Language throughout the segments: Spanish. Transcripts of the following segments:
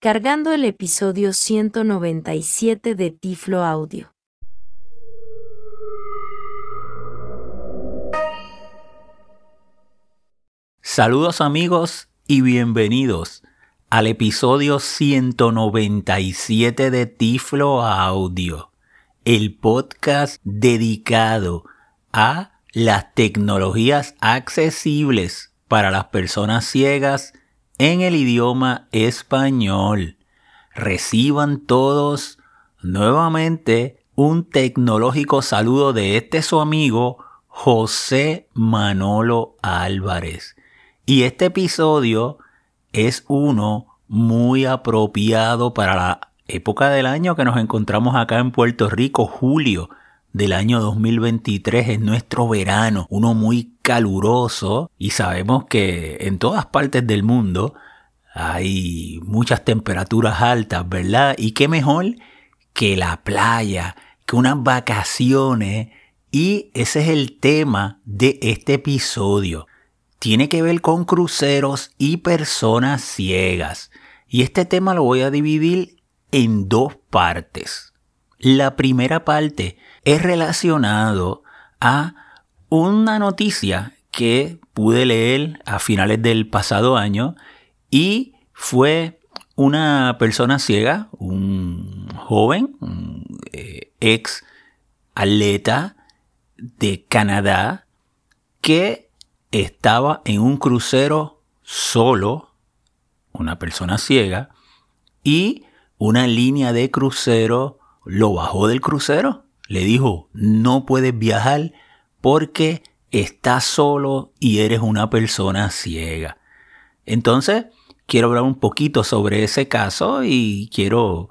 cargando el episodio 197 de Tiflo Audio. Saludos amigos y bienvenidos al episodio 197 de Tiflo Audio, el podcast dedicado a las tecnologías accesibles para las personas ciegas en el idioma español. Reciban todos nuevamente un tecnológico saludo de este su amigo José Manolo Álvarez. Y este episodio es uno muy apropiado para la época del año que nos encontramos acá en Puerto Rico, julio del año 2023 es nuestro verano, uno muy caluroso y sabemos que en todas partes del mundo hay muchas temperaturas altas, ¿verdad? Y qué mejor que la playa, que unas vacaciones y ese es el tema de este episodio. Tiene que ver con cruceros y personas ciegas. Y este tema lo voy a dividir en dos partes. La primera parte es relacionado a una noticia que pude leer a finales del pasado año y fue una persona ciega, un joven, eh, ex atleta de Canadá que estaba en un crucero solo, una persona ciega, y una línea de crucero lo bajó del crucero le dijo, no puedes viajar porque estás solo y eres una persona ciega. Entonces, quiero hablar un poquito sobre ese caso y quiero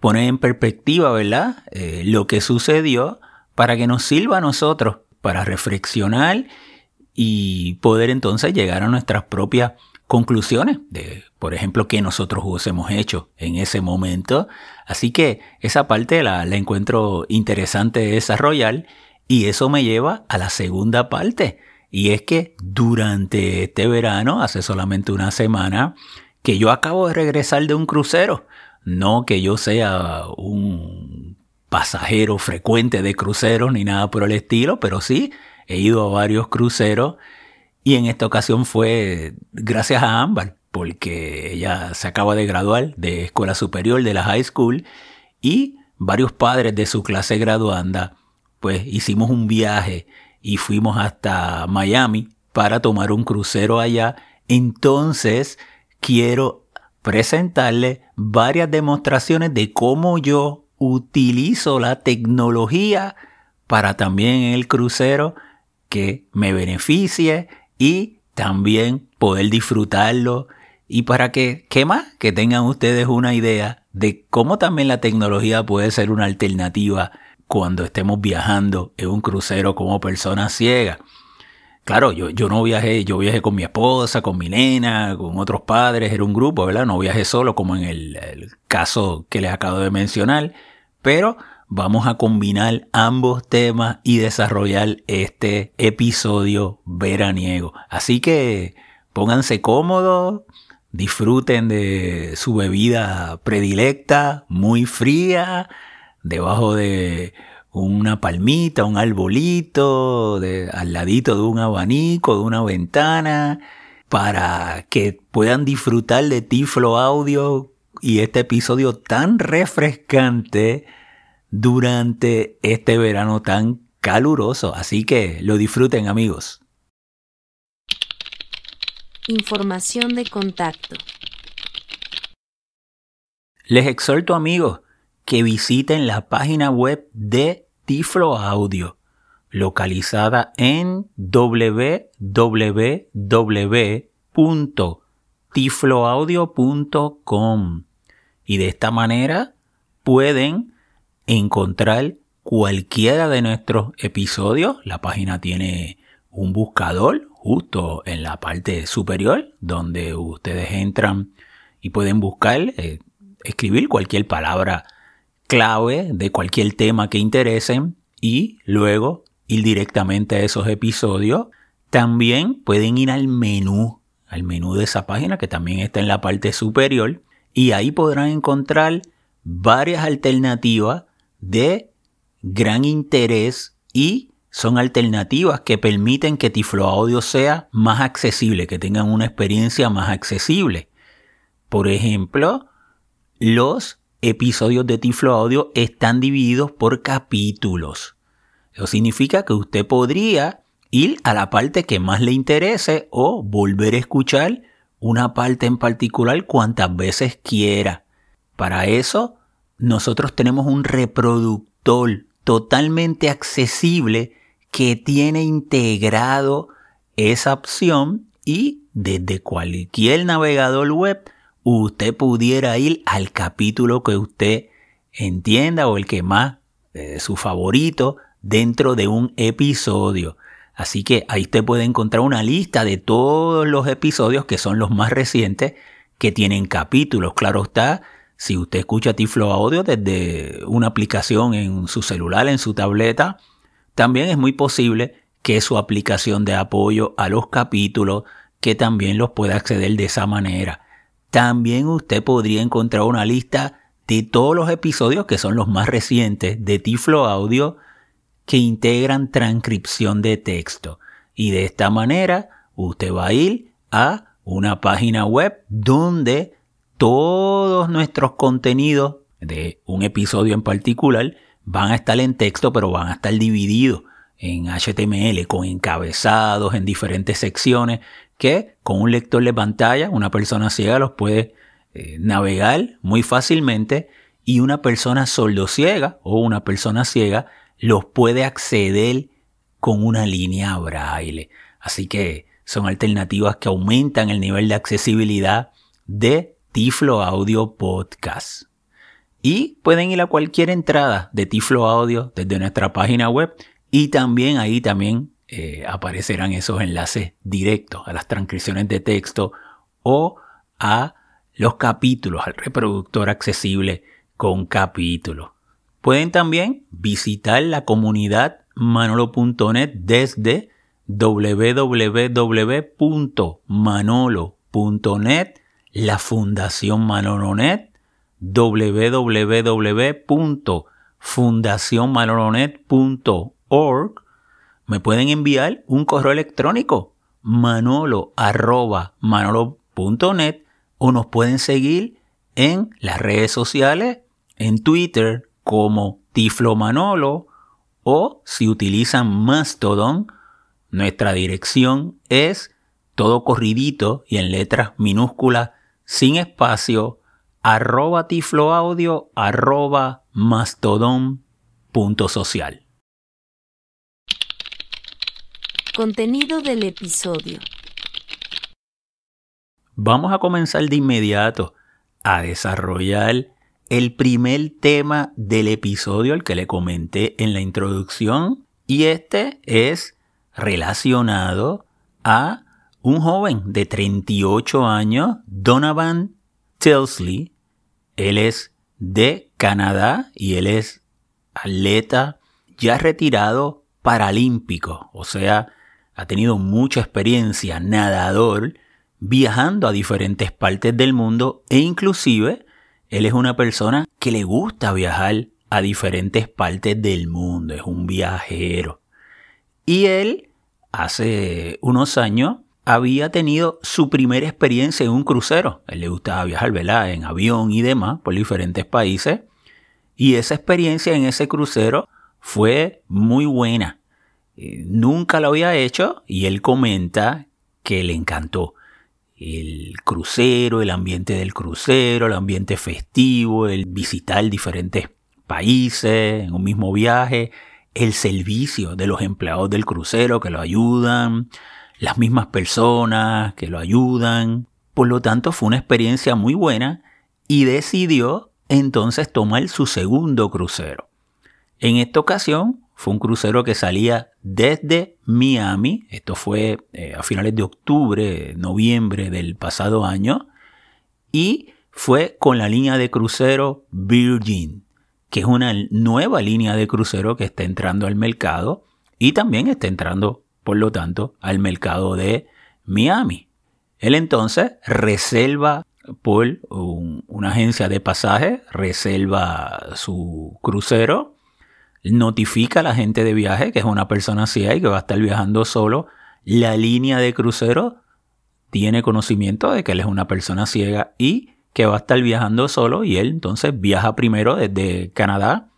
poner en perspectiva, ¿verdad? Eh, lo que sucedió para que nos sirva a nosotros para reflexionar y poder entonces llegar a nuestras propias conclusiones de, por ejemplo, qué nosotros hubiésemos hecho en ese momento. Así que esa parte la, la encuentro interesante de desarrollar y eso me lleva a la segunda parte. Y es que durante este verano, hace solamente una semana, que yo acabo de regresar de un crucero. No que yo sea un pasajero frecuente de cruceros ni nada por el estilo, pero sí he ido a varios cruceros y en esta ocasión fue gracias a Ámbar, porque ella se acaba de graduar de escuela superior de la high school y varios padres de su clase graduanda, pues hicimos un viaje y fuimos hasta Miami para tomar un crucero allá. Entonces quiero presentarle varias demostraciones de cómo yo utilizo la tecnología para también el crucero que me beneficie y también poder disfrutarlo y para que, ¿qué más? Que tengan ustedes una idea de cómo también la tecnología puede ser una alternativa cuando estemos viajando en un crucero como personas ciegas. Claro, yo, yo no viajé, yo viajé con mi esposa, con mi nena, con otros padres, era un grupo, ¿verdad? No viajé solo como en el, el caso que les acabo de mencionar, pero vamos a combinar ambos temas y desarrollar este episodio veraniego. Así que pónganse cómodos, disfruten de su bebida predilecta, muy fría, debajo de una palmita, un arbolito, de, al ladito de un abanico, de una ventana, para que puedan disfrutar de Tiflo Audio y este episodio tan refrescante durante este verano tan caluroso. Así que lo disfruten amigos. Información de contacto. Les exhorto amigos que visiten la página web de Tiflo Audio, localizada en www.tifloaudio.com. Y de esta manera pueden encontrar cualquiera de nuestros episodios. La página tiene un buscador justo en la parte superior donde ustedes entran y pueden buscar, eh, escribir cualquier palabra clave de cualquier tema que interesen y luego ir directamente a esos episodios. También pueden ir al menú, al menú de esa página que también está en la parte superior y ahí podrán encontrar varias alternativas de gran interés y son alternativas que permiten que Tiflo Audio sea más accesible, que tengan una experiencia más accesible. Por ejemplo, los episodios de Tiflo Audio están divididos por capítulos. Eso significa que usted podría ir a la parte que más le interese o volver a escuchar una parte en particular cuantas veces quiera. Para eso, nosotros tenemos un reproductor totalmente accesible que tiene integrado esa opción y desde cualquier navegador web usted pudiera ir al capítulo que usted entienda o el que más eh, su favorito dentro de un episodio. Así que ahí usted puede encontrar una lista de todos los episodios que son los más recientes que tienen capítulos. Claro está, si usted escucha Tiflo Audio desde una aplicación en su celular, en su tableta, también es muy posible que su aplicación de apoyo a los capítulos, que también los pueda acceder de esa manera. También usted podría encontrar una lista de todos los episodios que son los más recientes de Tiflo Audio que integran transcripción de texto. Y de esta manera usted va a ir a una página web donde todos nuestros contenidos de un episodio en particular van a estar en texto, pero van a estar divididos en HTML con encabezados en diferentes secciones que con un lector de pantalla una persona ciega los puede eh, navegar muy fácilmente y una persona ciega o una persona ciega los puede acceder con una línea braille. Así que son alternativas que aumentan el nivel de accesibilidad de Tiflo Audio Podcast. Y pueden ir a cualquier entrada de Tiflo Audio desde nuestra página web y también ahí también eh, aparecerán esos enlaces directos a las transcripciones de texto o a los capítulos, al reproductor accesible con capítulos. Pueden también visitar la comunidad manolo.net desde www.manolo.net, la Fundación Manolonet, www.fundacionmanolonet.org. Me pueden enviar un correo electrónico manolo.manolo.net o nos pueden seguir en las redes sociales, en Twitter, como Tiflo Manolo o si utilizan Mastodon, nuestra dirección es todo corridito y en letras minúsculas sin espacio arroba tifloaudio arroba mastodon punto social. Contenido del episodio. Vamos a comenzar de inmediato a desarrollar el primer tema del episodio, el que le comenté en la introducción, y este es relacionado a un joven de 38 años, Donovan Tilsley. Él es de Canadá y él es atleta ya retirado paralímpico, o sea, ha tenido mucha experiencia nadador viajando a diferentes partes del mundo e inclusive él es una persona que le gusta viajar a diferentes partes del mundo, es un viajero. Y él, hace unos años, había tenido su primera experiencia en un crucero. él le gustaba viajar, ¿verdad? En avión y demás por diferentes países. Y esa experiencia en ese crucero fue muy buena. Eh, nunca lo había hecho y él comenta que le encantó el crucero, el ambiente del crucero, el ambiente festivo, el visitar diferentes países en un mismo viaje, el servicio de los empleados del crucero que lo ayudan, las mismas personas que lo ayudan. Por lo tanto, fue una experiencia muy buena y decidió entonces tomar su segundo crucero. En esta ocasión fue un crucero que salía desde Miami, esto fue eh, a finales de octubre, noviembre del pasado año, y fue con la línea de crucero Virgin, que es una nueva línea de crucero que está entrando al mercado y también está entrando, por lo tanto, al mercado de Miami. Él entonces reserva por una agencia de pasaje, reserva su crucero, notifica a la gente de viaje que es una persona ciega y que va a estar viajando solo. La línea de crucero tiene conocimiento de que él es una persona ciega y que va a estar viajando solo y él entonces viaja primero desde Canadá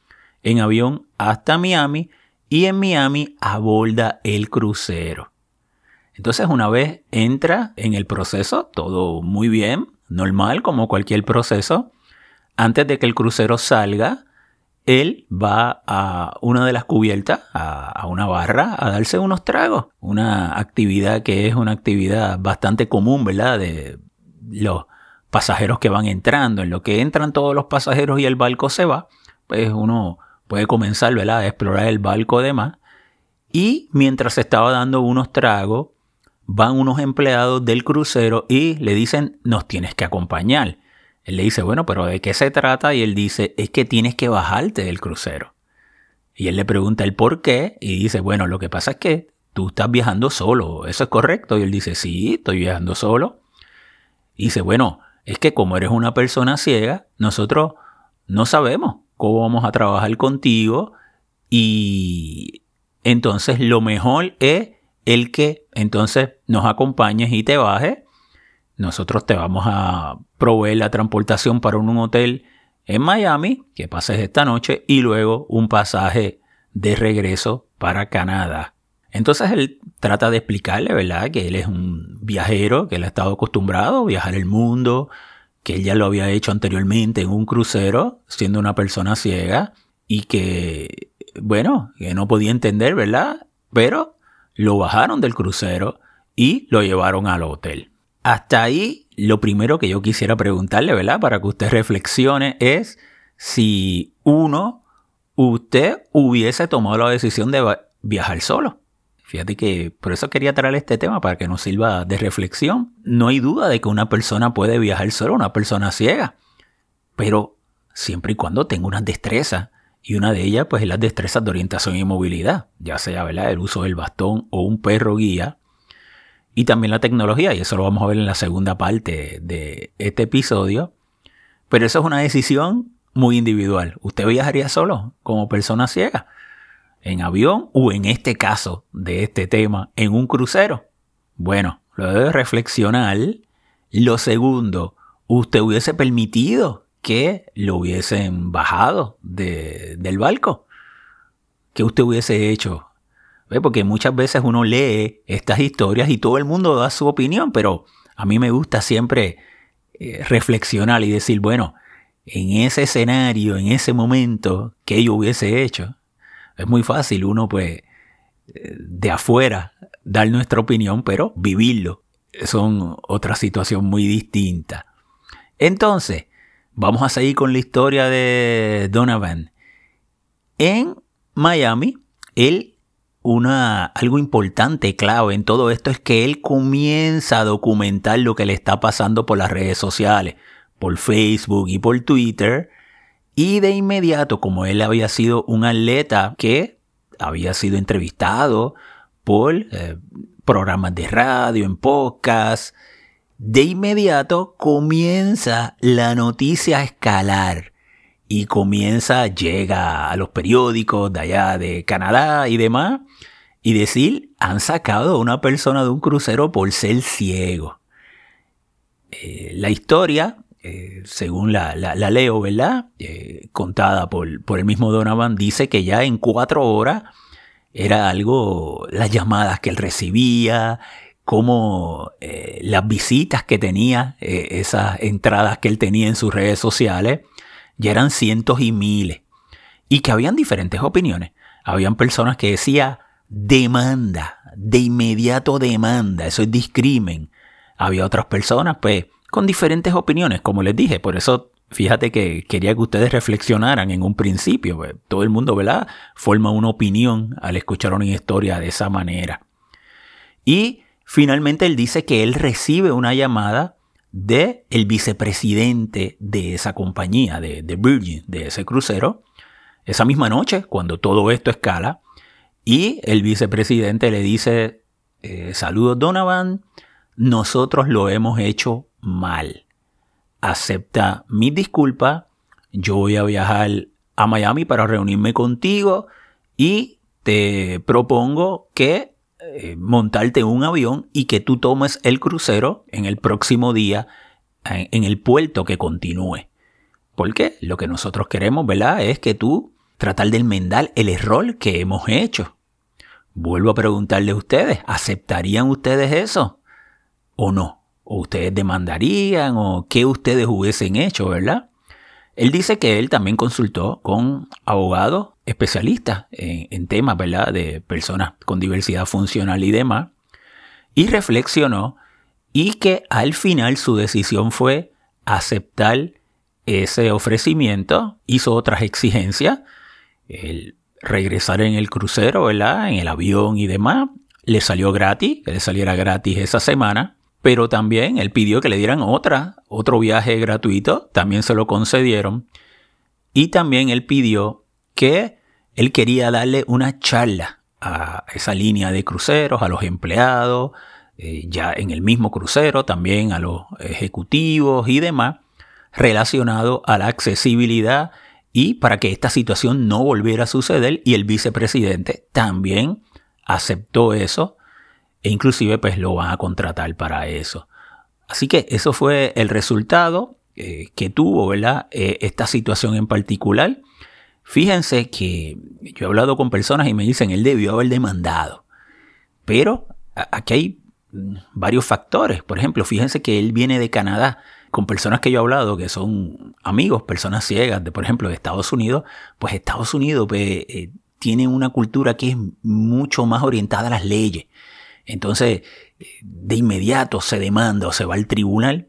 en avión hasta Miami y en Miami aborda el crucero. Entonces una vez entra en el proceso, todo muy bien, normal como cualquier proceso, antes de que el crucero salga, él va a una de las cubiertas, a, una barra, a darse unos tragos. Una actividad que es una actividad bastante común, ¿verdad? De los pasajeros que van entrando. En lo que entran todos los pasajeros y el barco se va, pues uno puede comenzar. A explorar el barco de más. Y mientras se estaba dando unos tragos, van unos empleados del crucero y le dicen, nos tienes que acompañar. Él le dice, bueno, pero ¿de qué se trata? Y él dice, es que tienes que bajarte del crucero. Y él le pregunta el por qué y dice, bueno, lo que pasa es que tú estás viajando solo, ¿eso es correcto? Y él dice, sí, estoy viajando solo. Y dice, bueno, es que como eres una persona ciega, nosotros no sabemos cómo vamos a trabajar contigo y entonces lo mejor es el que entonces nos acompañes y te bajes nosotros te vamos a proveer la transportación para un hotel en Miami, que pases esta noche, y luego un pasaje de regreso para Canadá. Entonces él trata de explicarle, ¿verdad?, que él es un viajero, que él ha estado acostumbrado a viajar el mundo, que él ya lo había hecho anteriormente en un crucero, siendo una persona ciega, y que, bueno, que no podía entender, ¿verdad? Pero lo bajaron del crucero y lo llevaron al hotel. Hasta ahí, lo primero que yo quisiera preguntarle, ¿verdad? Para que usted reflexione es si uno, usted hubiese tomado la decisión de viajar solo. Fíjate que por eso quería traer este tema para que nos sirva de reflexión. No hay duda de que una persona puede viajar solo, una persona ciega, pero siempre y cuando tenga unas destrezas. Y una de ellas, pues, es las destrezas de orientación y movilidad, ya sea. El uso del bastón o un perro guía y también la tecnología, y eso lo vamos a ver en la segunda parte de este episodio. Pero eso es una decisión muy individual. ¿Usted viajaría solo como persona ciega? ¿En avión o en este caso de este tema, en un crucero? Bueno, lo debe reflexionar. Lo segundo, ¿usted hubiese permitido que lo hubiesen bajado del barco? ¿Qué usted hubiese hecho? Porque muchas veces uno lee estas historias y todo el mundo da su opinión, pero a mí me gusta siempre eh, reflexionar y decir, bueno, en ese escenario, en ese momento, ¿qué yo hubiese hecho? Es muy fácil uno, pues, eh, de afuera dar nuestra opinión, pero vivirlo son otra situación muy distinta. Entonces, vamos a seguir con la historia de Donovan. En Miami, él una, algo importante, clave en todo esto es que él comienza a documentar lo que le está pasando por las redes sociales, por Facebook y por Twitter. Y de inmediato, como él había sido un atleta que había sido entrevistado por eh, programas de radio, en podcast, de inmediato comienza la noticia a escalar y comienza, llega a los periódicos de allá de Canadá y demás, y decir, han sacado a una persona de un crucero por ser ciego. Eh, la historia, eh, según la, leo, ¿verdad? Eh, contada por, por el mismo Donovan, dice que ya en cuatro horas era algo, las llamadas que él recibía, como las visitas que tenía, esas entradas que él tenía en sus redes sociales, ya eran cientos y miles. Y que habían diferentes opiniones. Habían personas que decían demanda, de inmediato demanda, eso es discrimen. Había otras personas, pues, con diferentes opiniones, como les dije. Por eso, fíjate que quería que ustedes reflexionaran en un principio. Pues, todo el mundo, ¿verdad? Forma una opinión al escuchar una historia de esa manera. Y finalmente él dice que él recibe una llamada de el vicepresidente de esa compañía, de, Virgin, de ese crucero, esa misma noche, cuando todo esto escala, y el vicepresidente le dice, eh, saludos Donovan, nosotros lo hemos hecho mal. acepta mi disculpa, yo voy a viajar a Miami para reunirme contigo y te propongo que eh, montarte un avión y que tú tomes el crucero en el próximo día en, el puerto que continúe. Porque lo que nosotros queremos, ¿verdad? Es que tú tratar de enmendar el error que hemos hecho. Vuelvo a preguntarle a ustedes, ¿aceptarían ustedes eso? ¿O no? ¿O ustedes demandarían? ¿O qué ustedes hubiesen hecho, verdad? Él dice que él también consultó con abogados especialistas en, temas, ¿verdad?, de personas con diversidad funcional y demás, y reflexionó y que al final su decisión fue aceptar ese ofrecimiento, hizo otras exigencias, el regresar en el crucero, ¿verdad?, en el avión y demás, le salió gratis, que le saliera gratis esa semana, pero también él pidió que le dieran otra, otro viaje gratuito, también se lo concedieron. Y también él pidió que él quería darle una charla a esa línea de cruceros, a los empleados, eh, ya en el mismo crucero, también a los ejecutivos y demás, relacionado a la accesibilidad y para que esta situación no volviera a suceder y el vicepresidente también aceptó eso e inclusive pues lo van a contratar para eso. Así que eso fue el resultado eh, que tuvo, ¿verdad? Eh, esta situación en particular. Fíjense que yo he hablado con personas y me dicen, él debió haber demandado. Pero aquí hay mm, varios factores. Por ejemplo, fíjense que él viene de Canadá con personas que yo he hablado que son amigos, personas ciegas, de por ejemplo de Estados Unidos, pues Estados Unidos pues, tiene una cultura que es mucho más orientada a las leyes. Entonces, de inmediato se demanda o se va al tribunal.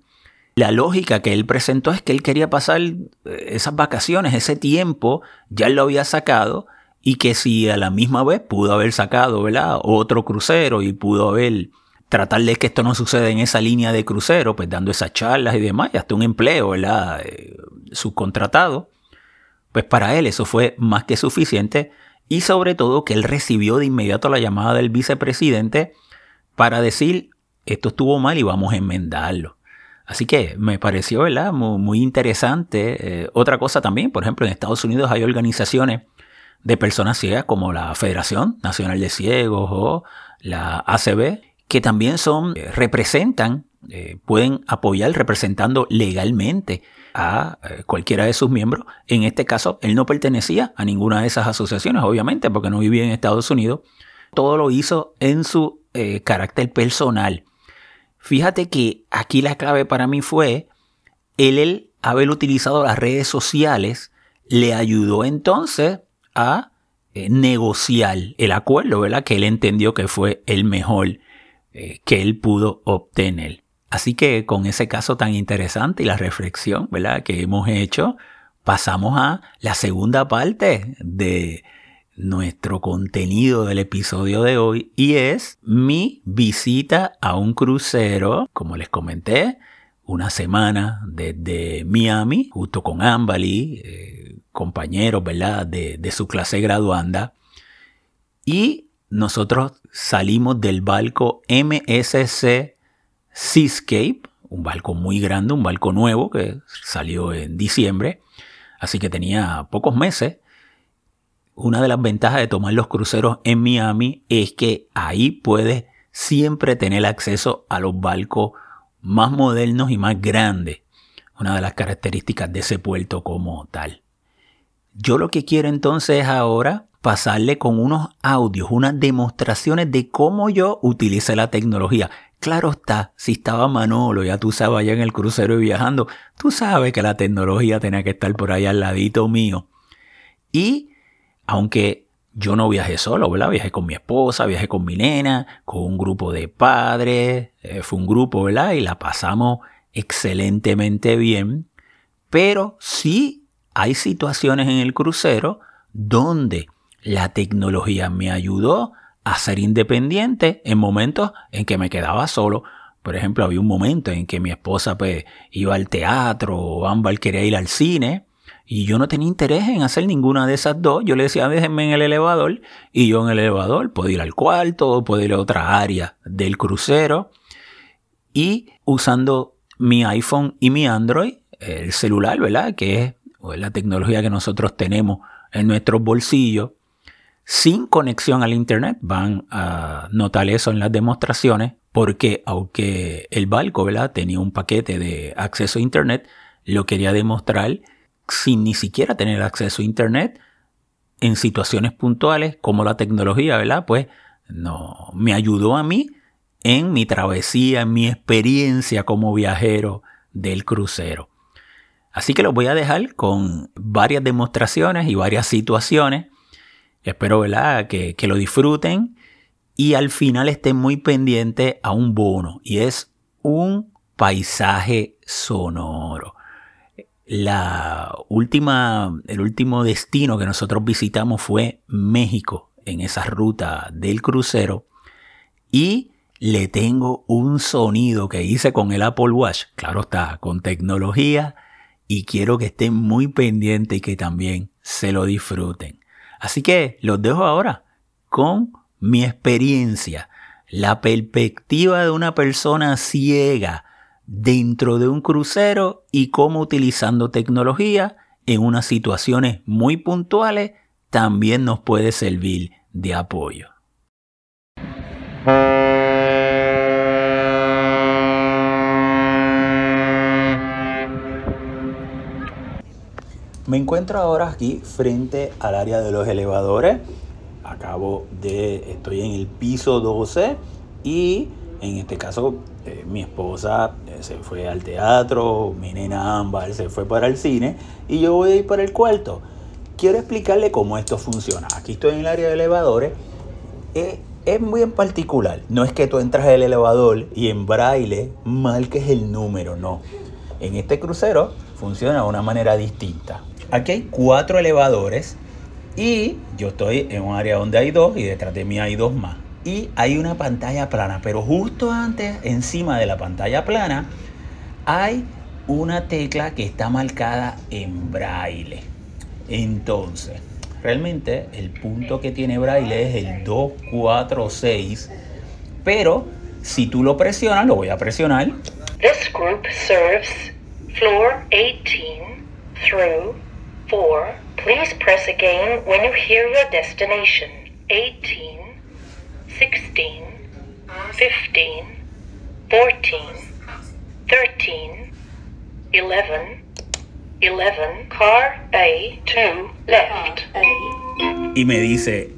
La lógica que él presentó es que él quería pasar eh, esas vacaciones, ese tiempo, ya lo había sacado y que si a la misma vez pudo haber sacado, ¿verdad? Otro crucero y pudo haber tratar de que esto no suceda en esa línea de crucero, pues dando esas charlas y demás, y hasta un empleo, ¿verdad? Eh, subcontratado. Pues para él eso fue más que suficiente y sobre todo que él recibió de inmediato la llamada del vicepresidente para decir esto estuvo mal y vamos a enmendarlo. Así que me pareció. Muy, interesante. Eh, otra cosa también, por ejemplo, en Estados Unidos hay organizaciones de personas ciegas como la Federación Nacional de Ciegos o la ACB, que también son, eh, representan, eh, pueden apoyar representando legalmente a cualquiera de sus miembros. En este caso, él no pertenecía a ninguna de esas asociaciones, obviamente, porque no vivía en Estados Unidos. Todo lo hizo en su eh, carácter personal. Fíjate que aquí la clave para mí fue el haber utilizado las redes sociales le ayudó entonces a eh, negociar el acuerdo, ¿verdad? Que él entendió que fue el mejor eh, que él pudo obtener. Así que con ese caso tan interesante y la reflexión, ¿verdad? Que hemos hecho, pasamos a la segunda parte de nuestro contenido del episodio de hoy y es mi visita a un crucero, como les comenté, una semana desde Miami, justo con Ambali, eh, compañeros, ¿verdad?, de, de su clase graduanda. Y nosotros salimos del barco MSC Seascape, un barco muy grande, un barco nuevo que salió en diciembre, así que tenía pocos meses una de las ventajas de tomar los cruceros en Miami es que ahí puedes siempre tener acceso a los barcos más modernos y más grandes. Una de las características de ese puerto como tal. Yo lo que quiero entonces es ahora pasarle con unos audios, unas demostraciones de cómo yo utilicé la tecnología. Claro está, si estaba Manolo, ya tú sabes allá en el crucero y viajando, tú sabes que la tecnología tenía que estar por ahí al ladito mío. Y aunque yo no viajé solo, ¿verdad? Viajé con mi esposa, viajé con mi nena, con un grupo de padres, eh, fue un grupo, ¿verdad? Y la pasamos excelentemente bien. Pero sí hay situaciones en el crucero donde la tecnología me ayudó a ser independiente en momentos en que me quedaba solo. Por ejemplo, había un momento en que mi esposa pues, iba al teatro o Ámbar quería ir al cine y yo no tenía interés en hacer ninguna de esas dos. Yo le decía, déjenme en el elevador. Y yo en el elevador puedo ir al cuarto, puedo ir a otra área del crucero. Y usando mi iPhone y mi Android, el celular, ¿verdad? Que es la tecnología que nosotros tenemos en nuestros bolsillos sin conexión al Internet. Van a notar eso en las demostraciones porque aunque el barco ¿verdad? tenía un paquete de acceso a Internet, lo quería demostrar sin ni siquiera tener acceso a Internet en situaciones puntuales como la tecnología, ¿verdad? Pues no, me ayudó a mí en mi travesía, en mi experiencia como viajero del crucero. Así que los voy a dejar con varias demostraciones y varias situaciones. Espero ¿verdad? Que, que lo disfruten y al final estén muy pendientes a un bono y es un paisaje sonoro. La última, el último destino que nosotros visitamos fue México en esa ruta del crucero y le tengo un sonido que hice con el Apple Watch, claro está, con tecnología y quiero que estén muy pendientes y que también se lo disfruten. Así que los dejo ahora con mi experiencia, la perspectiva de una persona ciega dentro de un crucero y cómo utilizando tecnología en unas situaciones muy puntuales también nos puede servir de apoyo. Me encuentro ahora aquí frente al área de los elevadores. Acabo de, estoy en el piso 12 y en este caso eh, mi esposa eh, se fue al teatro, mi nena Ámbar se fue para el cine y yo voy a ir para el cuarto. Quiero explicarle cómo esto funciona. Aquí estoy en el área de elevadores. Eh, es muy en particular. No es que tú entras al elevador y en braille marques el número, no. En este crucero funciona de una manera distinta. Aquí hay cuatro elevadores y yo estoy en un área donde hay dos y detrás de mí hay dos más. Y hay una pantalla plana, pero justo antes, encima de la pantalla plana, hay una tecla que está marcada en braille. Entonces, realmente el punto que tiene braille es el 246, pero si tú lo presionas, lo voy a presionar. This group serves floor 18 through 4. Please press again when you hear your destination. 18, 16, 15, 14, 13, 11, 11, car A, 2, left. Y me dice,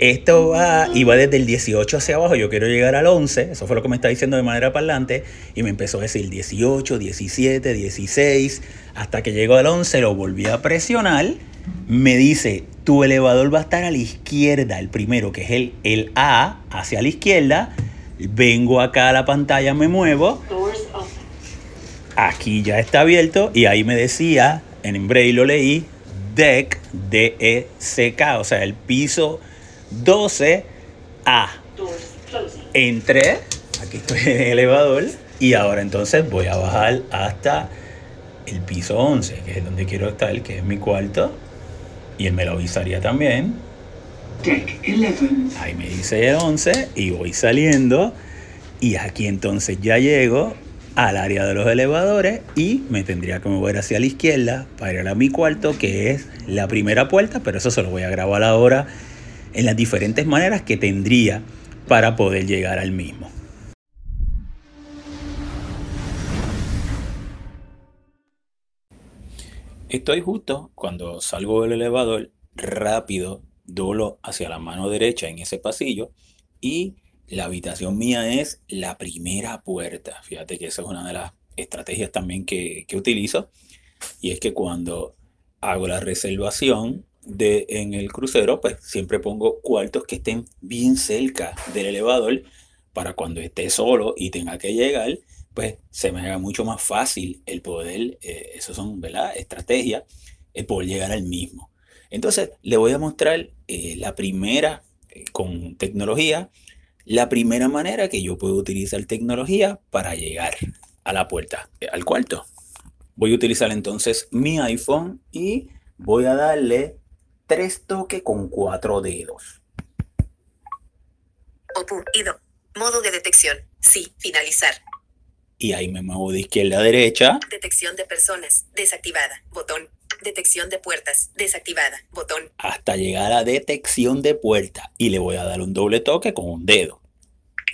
esto va va desde el 18 hacia abajo, yo quiero llegar al 11, eso fue lo que me está diciendo de manera parlante, y me empezó a decir 18, 17, 16, hasta que llegó al 11, lo volví a presionar, me dice, tu elevador va a estar a la izquierda, el primero, que es el, el A, hacia la izquierda, vengo acá a la pantalla, me muevo, aquí ya está abierto, y ahí me decía, en braille lo leí, deck, D-E-C-K, o sea, el piso 12A. Entré, aquí estoy en el elevador y ahora entonces voy a bajar hasta el piso 11, que es donde quiero estar, que es mi cuarto. Y él me lo avisaría también. Ahí me dice 11 y voy saliendo. Y aquí entonces ya llego al área de los elevadores y me tendría que mover hacia la izquierda para ir a mi cuarto, que es la primera puerta, pero eso se lo voy a grabar ahora en las diferentes maneras que tendría para poder llegar al mismo. Estoy justo cuando salgo del elevador, rápido, doblo hacia la mano derecha en ese pasillo y la habitación mía es la primera puerta. Fíjate que esa es una de las estrategias también que, que utilizo. Y es que cuando hago la reservación, de, en el crucero, pues siempre pongo cuartos que estén bien cerca del elevador para cuando esté solo y tenga que llegar, pues se me haga mucho más fácil el poder, eh, eso son, ¿verdad? Estrategias, el poder llegar al mismo. Entonces, le voy a mostrar eh, la primera, eh, con tecnología, la primera manera que yo puedo utilizar tecnología para llegar a la puerta, al cuarto. Voy a utilizar entonces mi iPhone y voy a darle tres toques con cuatro dedos. Opu, Ido. Modo de detección. Sí, finalizar. y ahí me muevo de izquierda a derecha. Detección de personas. Desactivada. Botón. Detección de puertas. Desactivada. Botón. hasta llegar a detección de puerta y le voy a dar un doble toque con un dedo.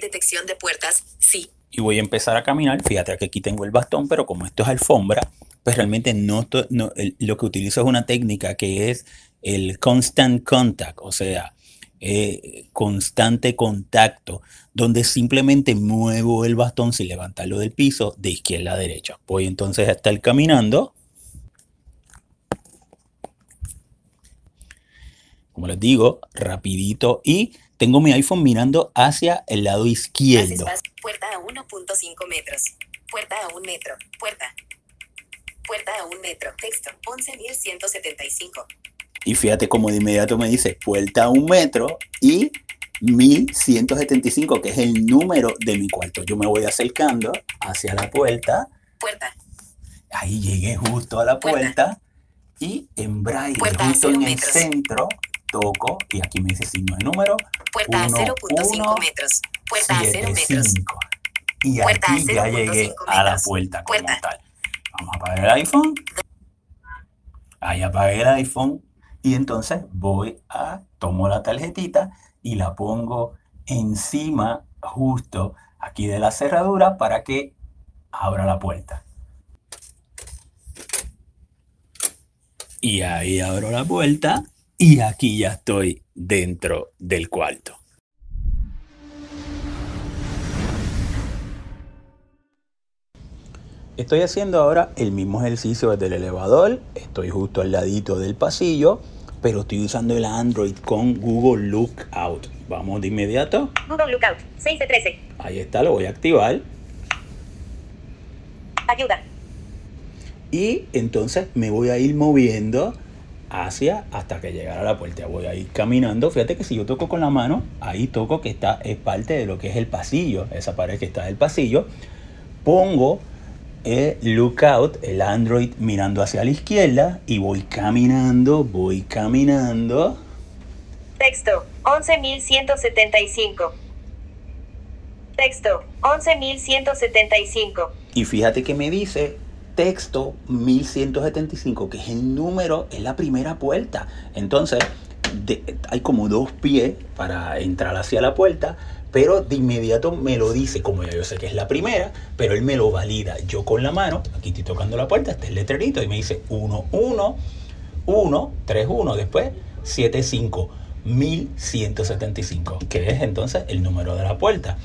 Detección de puertas. Sí. Y voy a empezar a caminar. Fíjate que aquí tengo el bastón, pero como esto es alfombra, pues realmente no, no- lo que utilizo es una técnica que es el constant contact, o sea, eh, constante contacto, donde simplemente muevo el bastón sin levantarlo del piso de izquierda a derecha. Voy entonces a estar caminando. Como les digo, rapidito y tengo mi iPhone mirando hacia el lado izquierdo. Puerta a 1.5 metros. Puerta a un metro. Puerta. Puerta a un metro. Texto. 11.175. Y fíjate como de inmediato me dice puerta a un metro y 1175, que es el número de mi cuarto. Yo me voy acercando hacia la puerta. Puerta. Ahí llegué justo a la Puerta. puerta y en braille, Puerta a justo en el metros. centro, toco y aquí me dice signo de número Puerta a Uno, 0.5 uno, metros. Puerta a 0 metros. 75. Y Puerta a aquí ya 0.5 llegué a la metros. puerta como Puerta. tal. Vamos a apagar el iPhone. Ahí apagué el iPhone. Y entonces voy a, tomo la tarjetita y la pongo encima, justo aquí de la cerradura, para que abra la puerta. Y ahí abro la puerta y aquí ya estoy dentro del cuarto. Estoy haciendo ahora el mismo ejercicio desde el elevador. Estoy justo al ladito del pasillo, pero estoy usando el Android con Google Lookout. Vamos de inmediato. Google Lookout. 6 de 13. Ahí está, lo voy a activar. Ayuda. Y entonces me voy a ir moviendo hacia hasta que llegara a la puerta. Voy a ir caminando. Fíjate que si yo toco con la mano, ahí toco que está, es parte de lo que es el pasillo, esa pared que está del pasillo. Pongo el lookout, el Android mirando hacia la izquierda y voy caminando, voy caminando. Texto. 11.175. Texto. 11.175. Y fíjate que me dice texto 1175, que es el número, es la primera puerta. Entonces, de- hay como dos pies para entrar hacia la puerta, pero de inmediato me lo dice, como ya yo sé que es la primera, pero él me lo valida. Yo con la mano, aquí estoy tocando la puerta, está el letrerito y me dice 1, 1, 1, 3, 1, después 7, 5, 1175, que es entonces el número de la puerta.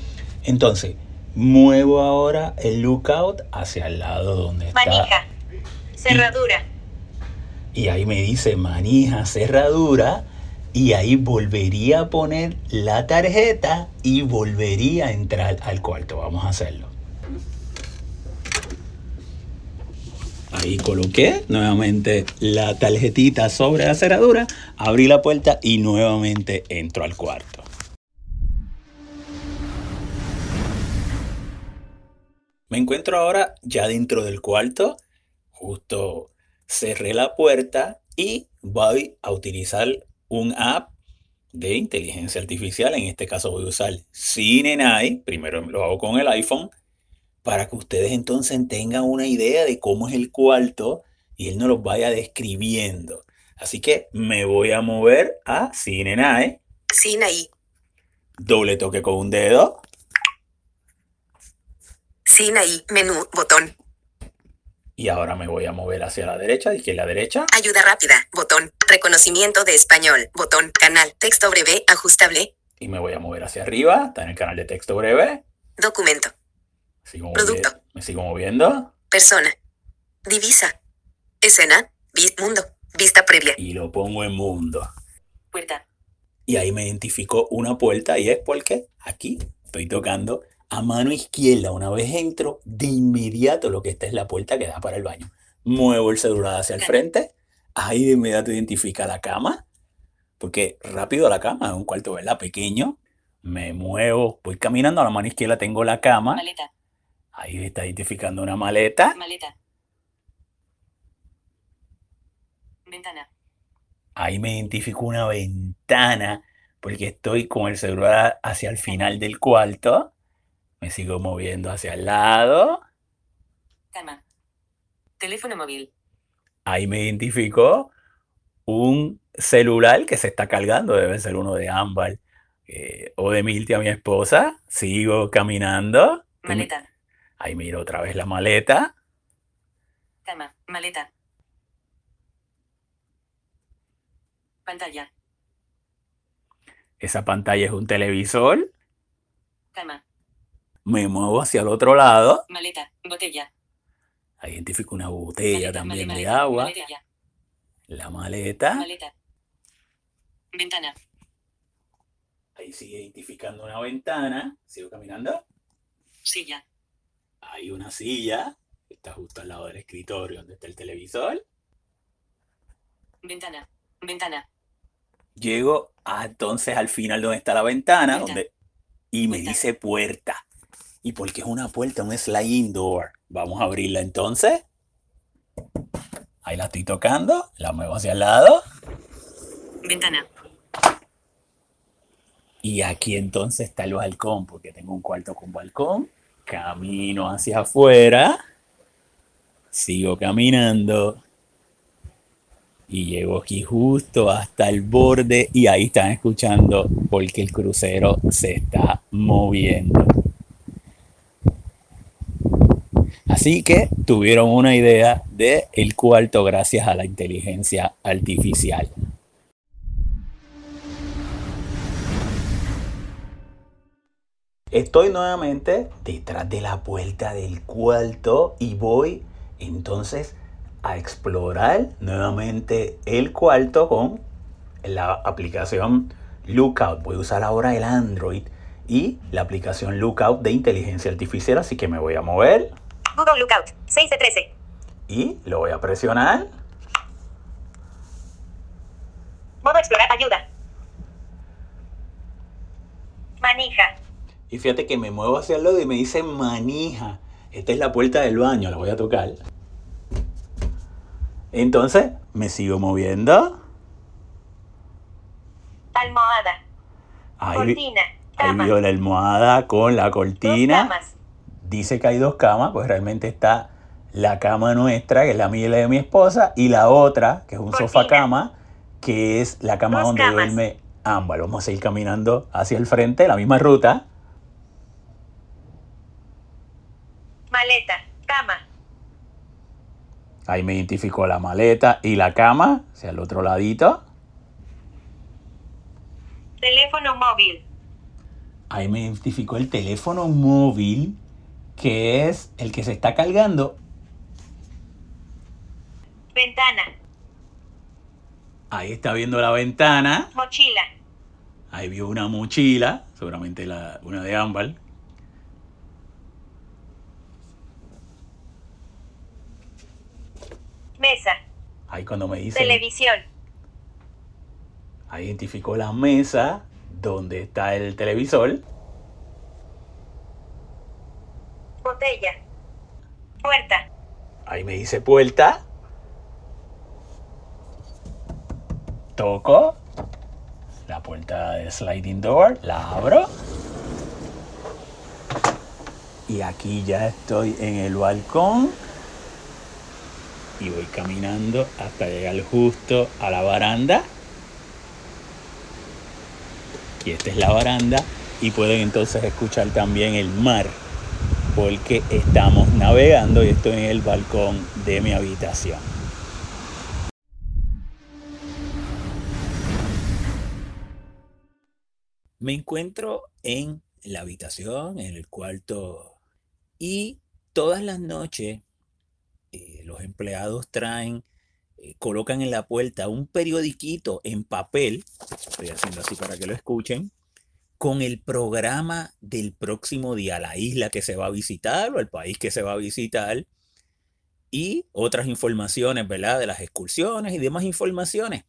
Entonces, muevo ahora el lookout hacia el lado donde está. Manija. Cerradura. Y ahí me dice manija, cerradura. Y ahí volvería a poner la tarjeta y volvería a entrar al cuarto. Vamos a hacerlo. Ahí coloqué nuevamente la tarjetita sobre la cerradura, abrí la puerta y nuevamente entro al cuarto. Me encuentro ahora ya dentro del cuarto, justo cerré la puerta y voy a utilizar un app de inteligencia artificial. En este caso voy a usar CineNai, primero lo hago con el iPhone, para que ustedes entonces tengan una idea de cómo es el cuarto y él nos lo vaya describiendo. Así que me voy a mover a CineNai, ahí. doble toque con un dedo. Ahí. Menú. Botón. Y ahora me voy a mover hacia la derecha, de izquierda a derecha. Ayuda rápida. Botón. Reconocimiento de español. Botón. Canal. Texto breve. Ajustable. Y me voy a mover hacia arriba, está en el canal de texto breve. Documento. Sigo Producto. me sigo moviendo Persona. Divisa. Escena. Vis mundo. Vista previa. y lo pongo en mundo. Puerta. Y ahí me identificó una puerta y es porque aquí estoy tocando a mano izquierda. Una vez entro, de inmediato lo que está es la puerta que da para el baño. Muevo el celular hacia el frente, ahí de inmediato identifica la cama, porque rápido la cama es un cuarto, ¿verdad? Pequeño. Me muevo, voy caminando a la mano izquierda, tengo la cama. Maleta. Ahí está identificando una maleta. Maleta. Ventana. Ahí me identifico una ventana porque estoy con el celular hacia el final del cuarto. Me sigo moviendo hacia el lado. Cama. Teléfono móvil. Ahí me identificó un celular que se está cargando, debe ser uno de Ámbar eh, o de Miltia, mi esposa. Sigo caminando. Maleta. Ahí miro otra vez la maleta. Cama. Maleta. Pantalla. Esa pantalla es un televisor. Cama. Me muevo hacia el otro lado. Maleta. Botella. Ahí identifico una botella Maleta, también de maleta, agua. La maleta. Maleta. Ventana. Ahí sigue identificando una ventana. Sigo caminando. Silla. Hay una silla. Está justo al lado del escritorio donde está el televisor. Ventana. Ventana. Llego a, entonces al final donde está la ventana donde, y me dice puerta. ¿Y porque es una puerta? Un sliding door. Vamos a abrirla entonces. Ahí la estoy tocando. La muevo hacia el lado. Ventana. Y aquí entonces está el balcón, porque tengo un cuarto con balcón. Camino hacia afuera. Sigo caminando. Y llego aquí justo hasta el borde. Y ahí están escuchando porque el crucero se está moviendo. Así que tuvieron una idea de el cuarto gracias a la inteligencia artificial. Estoy nuevamente detrás de la puerta del cuarto y voy entonces a explorar nuevamente el cuarto con la aplicación Lookout. Voy a usar ahora el Android y la aplicación Lookout de inteligencia artificial, así que me voy a mover Google Lookout. 6 de 13. y lo voy a presionar. Modo explorar ayuda. Manija. Y fíjate que me muevo hacia el lado y me dice manija. Esta es la puerta del baño, la voy a tocar. Entonces me sigo moviendo. Almohada. Ahí, Cortina. ahí vio la almohada con la Dos cortina. camas. Dice que hay dos camas, pues realmente está la cama nuestra, que es la mía y la de mi esposa, y la otra, que es un sofá cama, que es la cama Dos donde camas. duerme Ámbar. Vamos a seguir caminando hacia el frente, la misma ruta. Maleta. Cama. Ahí me identificó la maleta y la cama, hacia el otro ladito. Teléfono móvil. Ahí me identificó el teléfono móvil, que es el que se está cargando. Ventana. Ahí está viendo la ventana. Mochila. Ahí vio una mochila, seguramente la, una de Ámbar. Mesa. Ahí cuando me dice, Televisión. ahí identificó la mesa donde está el televisor. Botella. Puerta. Ahí me dice puerta. Toco la puerta de sliding door, la abro. Y aquí ya estoy en el balcón. Y voy caminando hasta llegar justo a la baranda. Y esta es la baranda. Y pueden entonces escuchar también el mar porque estamos navegando y estoy en el balcón de mi habitación. Me encuentro en la habitación, en el cuarto, y todas las noches eh, los empleados traen, eh, colocan en la puerta un periodiquito en papel, estoy haciendo así para que lo escuchen, con el programa del próximo día, la isla que se va a visitar o el país que se va a visitar y otras informaciones, ¿verdad? De las excursiones y demás informaciones.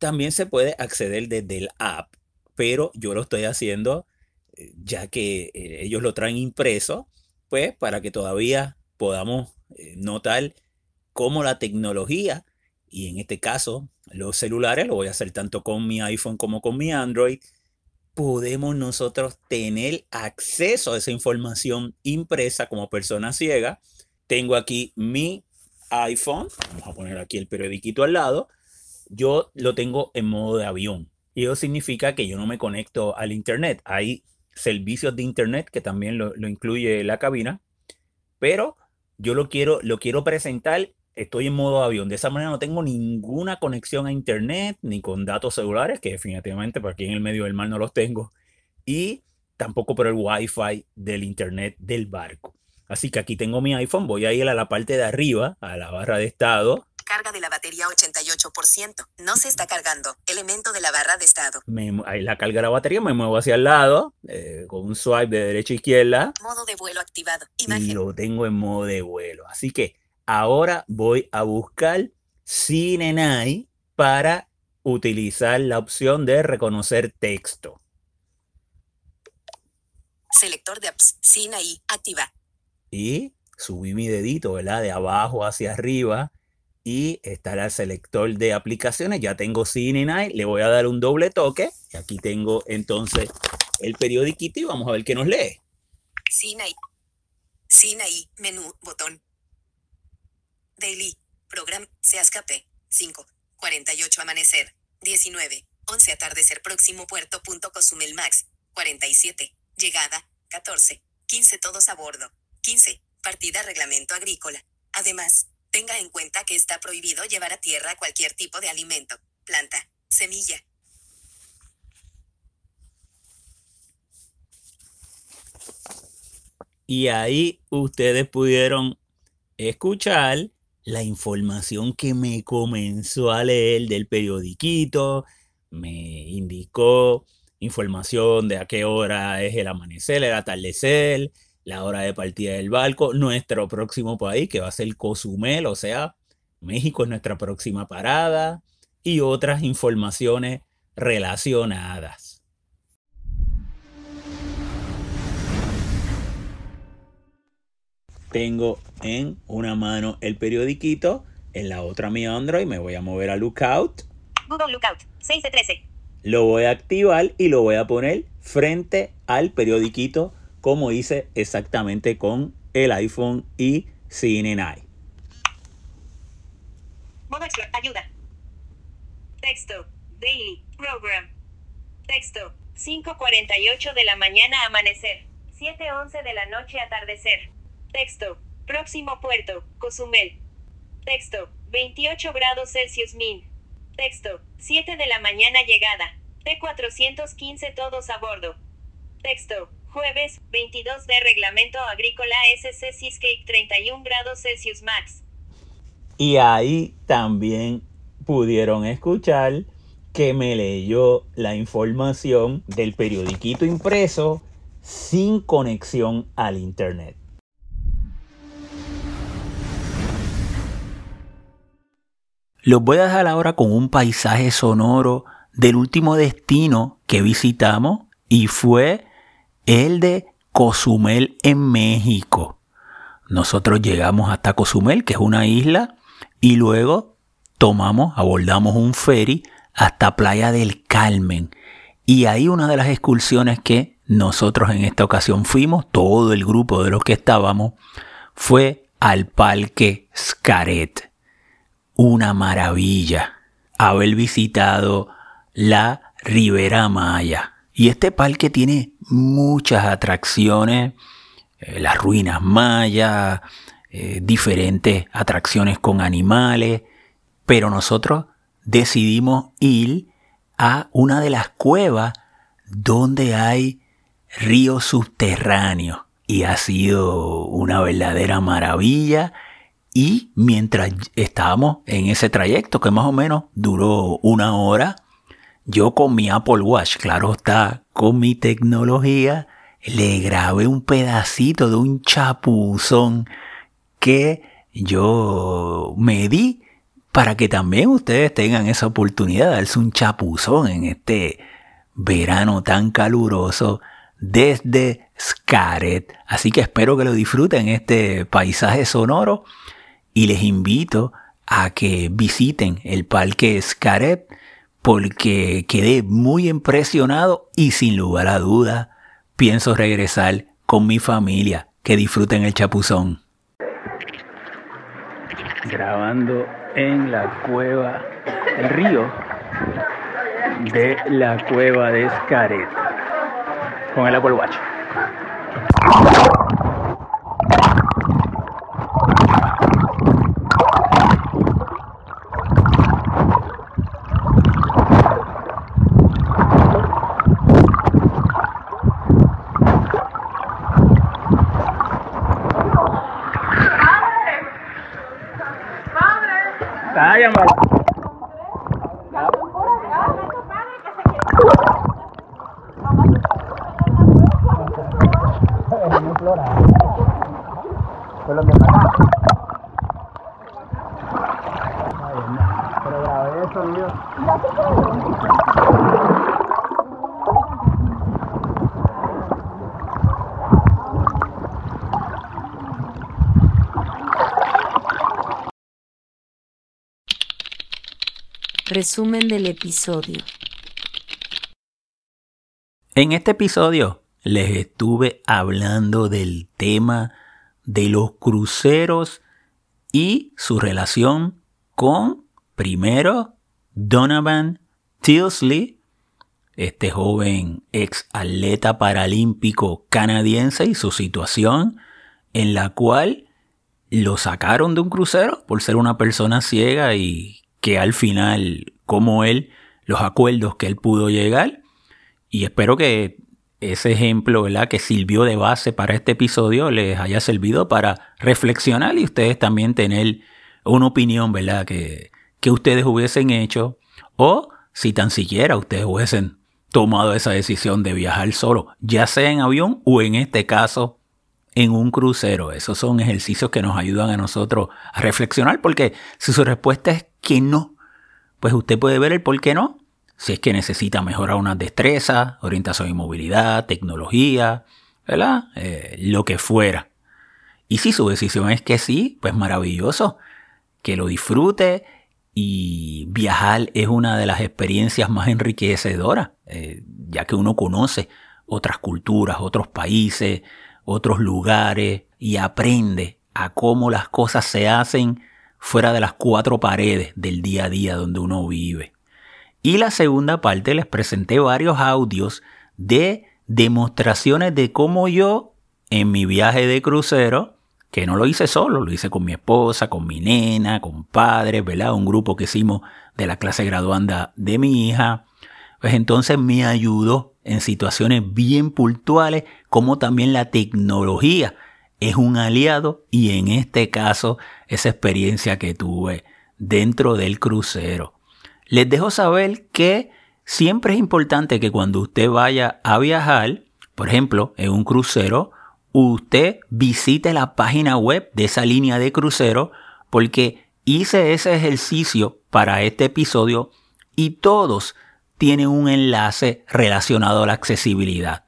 También se puede acceder desde el app, pero yo lo estoy haciendo eh, ya que eh, ellos lo traen impreso, pues para que todavía podamos eh, notar cómo la tecnología, y en este caso los celulares, lo voy a hacer tanto con mi iPhone como con mi Android, podemos nosotros tener acceso a esa información impresa como persona ciega tengo aquí mi iPhone, vamos a poner aquí el periodiquito al lado, yo lo tengo en modo de avión. Y eso significa que yo no me conecto al Internet. Hay servicios de Internet que también lo, lo incluye la cabina, pero yo lo quiero, lo quiero presentar, estoy en modo avión. De esa manera no tengo ninguna conexión a Internet ni con datos celulares, que definitivamente por aquí en el medio del mar no los tengo, y tampoco por el Wi-Fi del Internet del barco. Así que aquí tengo mi iPhone, voy a ir a la parte de arriba, a la barra de estado. Carga de la batería 88%. No se está cargando. Elemento de la barra de estado. Me, ahí la carga de la batería, me muevo hacia el lado, eh, con un swipe de derecha a izquierda. Modo de vuelo activado. Y Imagen. lo tengo en modo de vuelo. Así que ahora voy a buscar CineNai para utilizar la opción de reconocer texto. Selector de apps. Ahí. Activa. y subí mi dedito, ¿verdad? De abajo hacia arriba y estará el selector de aplicaciones. Ya tengo Cine le voy a dar un doble toque y aquí tengo entonces el periodiquito y vamos a ver qué nos lee. Sin ahí. Menú. Botón. Daily. Program. Se escape. 5. 48 amanecer. 19. 11 atardecer próximo puerto. Punto Cozumel Max. 47. Llegada. 14. 15 todos a bordo. 15. Partida reglamento agrícola. Además, tenga en cuenta que está prohibido llevar a tierra cualquier tipo de alimento, planta, semilla. Y ahí ustedes pudieron escuchar la información que me comenzó a leer del periodiquito, me indicó información de a qué hora es el amanecer, el atardecer, la hora de partida del barco, nuestro próximo país que va a ser Cozumel, o sea, México es nuestra próxima parada y otras informaciones relacionadas. Tengo en una mano el periodiquito, en la otra mi Android, me voy a mover a Lookout, Google Lookout. 6 de 13. lo voy a activar y lo voy a poner frente al periodiquito como hice exactamente con el iPhone y CineNai. Modo Explore. Ayuda. Texto. Daily. Program. Texto. 5.48 de la mañana amanecer. 7.11 de la noche atardecer. Texto. Próximo puerto. Cozumel. Texto. 28 grados Celsius min. Texto. 7 de la mañana llegada. T415 todos a bordo. Texto. Jueves, 22 de Reglamento Agrícola SC Seascape 31 grados Celsius max. Y ahí también pudieron escuchar que me leyó la información del periodiquito impreso sin conexión al internet. Los voy a dejar ahora con un paisaje sonoro del último destino que visitamos y fue el de Cozumel en México. Nosotros llegamos hasta Cozumel, que es una isla, y luego tomamos, abordamos un ferry hasta Playa del Carmen. Y ahí una de las excursiones que nosotros en esta ocasión fuimos, todo el grupo de los que estábamos, fue al Parque Scaret. Una maravilla haber visitado la Ribera Maya. Y este parque tiene muchas atracciones, eh, las ruinas mayas, eh, diferentes atracciones con animales, pero nosotros decidimos ir a una de las cuevas donde hay ríos subterráneos y ha sido una verdadera maravilla y mientras estábamos en ese trayecto que más o menos duró una hora, yo con mi Apple Watch, claro está, con mi tecnología, le grabé un pedacito de un chapuzón que yo me di para que también ustedes tengan esa oportunidad de darse un chapuzón en este verano tan caluroso desde Scaret. Así que espero que lo disfruten este paisaje sonoro y les invito a que visiten el parque Scaret porque quedé muy impresionado y sin lugar a duda pienso regresar con mi familia. Que disfruten el chapuzón. grabando en la cueva, el río de la cueva de Escaret con el Apple Watch. Está llamando. Resumen del episodio. En este episodio les estuve hablando del tema de los cruceros y su relación con, primero, Donovan Tilsley, este joven ex atleta paralímpico canadiense y su situación en la cual lo sacaron de un crucero por ser una persona ciega y que al final, como él, los acuerdos que él pudo llegar. Y espero que ese ejemplo, ¿verdad? Que sirvió de base para este episodio les haya servido para reflexionar y ustedes también tener una opinión, ¿verdad? Que, que ustedes hubiesen hecho o si tan siquiera ustedes hubiesen tomado esa decisión de viajar solo, ya sea en avión o en este caso en un crucero. Esos son ejercicios que nos ayudan a nosotros a reflexionar porque si su respuesta es que no, pues usted puede ver el por qué no. Si es que necesita mejorar una destreza, orientación y movilidad, tecnología, ¿verdad? Eh, lo que fuera. Y si su decisión es que sí, pues maravilloso. Que lo disfrute y viajar es una de las experiencias más enriquecedoras, eh, ya que uno conoce otras culturas, otros países, otros lugares y aprende a cómo las cosas se hacen fuera de las cuatro paredes del día a día donde uno vive. Y la segunda parte les presenté varios audios de demostraciones de cómo yo en mi viaje de crucero, que no lo hice solo, lo hice con mi esposa, con mi nena, con padres, ¿verdad? Un grupo que hicimos de la clase graduanda de mi hija. Pues entonces me ayudó en situaciones bien puntuales, como también la tecnología es un aliado y en este caso esa experiencia que tuve dentro del crucero. Les dejo saber que siempre es importante que cuando usted vaya a viajar, por ejemplo, en un crucero, usted visite la página web de esa línea de crucero porque hice ese ejercicio para este episodio y todos tienen un enlace relacionado a la accesibilidad.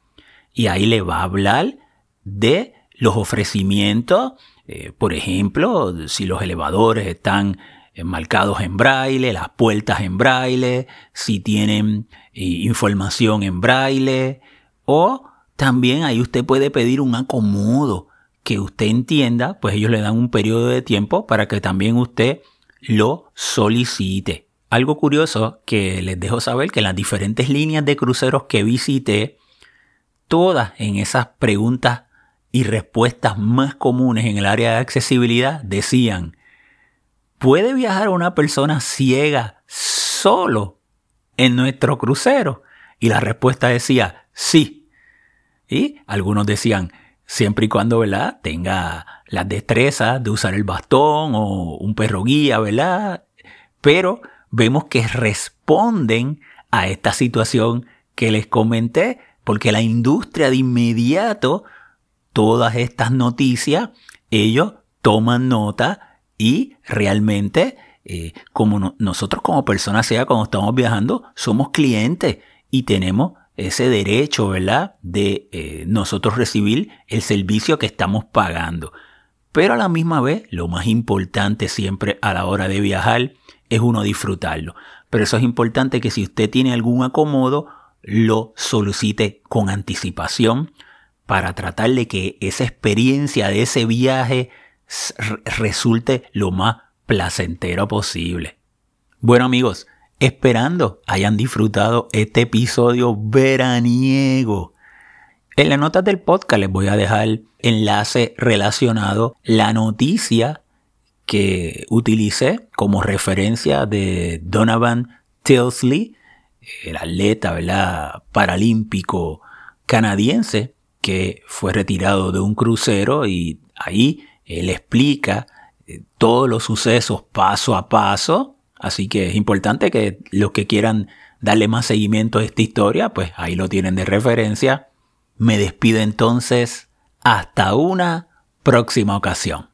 Y ahí le va a hablar de los ofrecimientos, eh, por ejemplo, si los elevadores están marcados en braille, las puertas en braille, si tienen eh, información en braille, o también ahí usted puede pedir un acomodo que usted entienda, pues ellos le dan un periodo de tiempo para que también usted lo solicite. Algo curioso que les dejo saber que las diferentes líneas de cruceros que visité, todas en esas preguntas y respuestas más comunes en el área de accesibilidad decían, ¿puede viajar una persona ciega solo en nuestro crucero? Y la respuesta decía, sí. Y algunos decían, siempre y cuando, ¿verdad? Tenga las destrezas de usar el bastón o un perro guía, ¿verdad? Pero vemos que responden a esta situación que les comenté, porque la industria de inmediato todas estas noticias, ellos toman nota y realmente, eh, como nosotros como personas, sea cuando estamos viajando, somos clientes y tenemos ese derecho, ¿verdad?, de eh, nosotros recibir el servicio que estamos pagando. Pero a la misma vez, lo más importante siempre a la hora de viajar es uno disfrutarlo. Pero eso es importante que si usted tiene algún acomodo, lo solicite con anticipación para tratar de que esa experiencia de ese viaje resulte lo más placentero posible. Bueno amigos, esperando hayan disfrutado este episodio veraniego. En las notas del podcast les voy a dejar enlace relacionado la noticia que utilicé como referencia de Donovan Tilsley, el atleta paralímpico canadiense que fue retirado de un crucero y ahí él explica eh, todos los sucesos paso a paso. Así que es importante que los que quieran darle más seguimiento a esta historia, pues ahí lo tienen de referencia. Me despido entonces hasta una próxima ocasión.